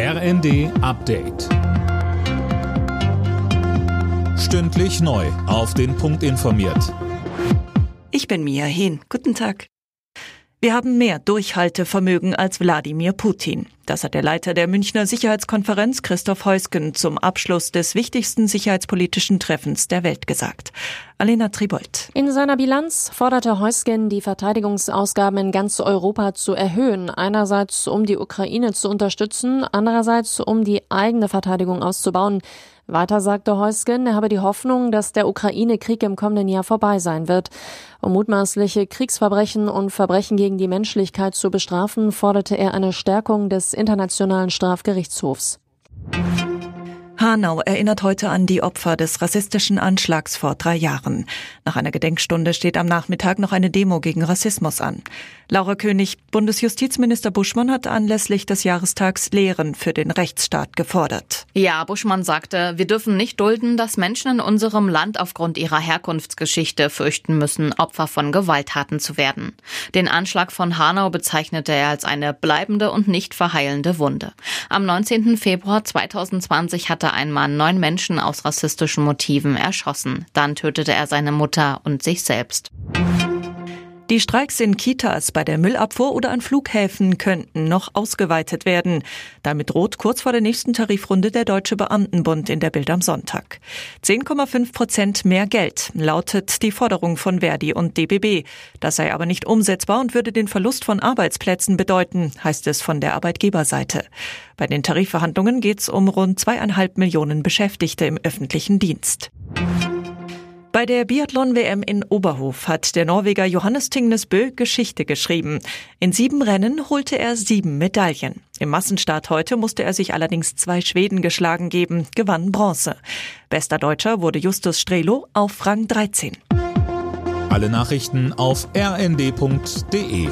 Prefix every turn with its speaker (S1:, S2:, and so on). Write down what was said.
S1: RND Update. Stündlich neu. Auf den Punkt informiert.
S2: Ich bin Mia Hehn. Guten Tag. Wir haben mehr Durchhaltevermögen als Wladimir Putin. Das hat der Leiter der Münchner Sicherheitskonferenz Christoph Heusgen zum Abschluss des wichtigsten sicherheitspolitischen Treffens der Welt gesagt. Alena Tribold.
S3: In seiner Bilanz forderte Heusgen, die Verteidigungsausgaben in ganz Europa zu erhöhen. Einerseits, um die Ukraine zu unterstützen, andererseits, um die eigene Verteidigung auszubauen. Weiter sagte Heusgen, er habe die Hoffnung, dass der Ukraine-Krieg im kommenden Jahr vorbei sein wird. Um mutmaßliche Kriegsverbrechen und Verbrechen gegen die Menschlichkeit zu bestrafen, forderte er eine Stärkung des Internationalen Strafgerichtshofs.
S2: Hanau erinnert heute an die Opfer des rassistischen Anschlags vor drei Jahren. Nach einer Gedenkstunde steht am Nachmittag noch eine Demo gegen Rassismus an. Laura König, Bundesjustizminister Buschmann hat anlässlich des Jahrestags Lehren für den Rechtsstaat gefordert.
S4: Ja, Buschmann sagte, wir dürfen nicht dulden, dass Menschen in unserem Land aufgrund ihrer Herkunftsgeschichte fürchten müssen, Opfer von Gewalttaten zu werden. Den Anschlag von Hanau bezeichnete er als eine bleibende und nicht verheilende Wunde. Am 19. Februar 2020 hatte ein Mann neun Menschen aus rassistischen Motiven erschossen. Dann tötete er seine Mutter und sich selbst.
S2: Die Streiks in Kitas, bei der Müllabfuhr oder an Flughäfen könnten noch ausgeweitet werden. Damit droht kurz vor der nächsten Tarifrunde der Deutsche Beamtenbund in der Bild am Sonntag. 10,5 Prozent mehr Geld lautet die Forderung von Verdi und DBB. Das sei aber nicht umsetzbar und würde den Verlust von Arbeitsplätzen bedeuten, heißt es von der Arbeitgeberseite. Bei den Tarifverhandlungen geht es um rund zweieinhalb Millionen Beschäftigte im öffentlichen Dienst. Bei der Biathlon-WM in Oberhof hat der Norweger Johannes Tingnes Bö Geschichte geschrieben. In sieben Rennen holte er sieben Medaillen. Im Massenstart heute musste er sich allerdings zwei Schweden geschlagen geben, gewann Bronze. Bester Deutscher wurde Justus Strelo auf Rang 13.
S1: Alle Nachrichten auf rnd.de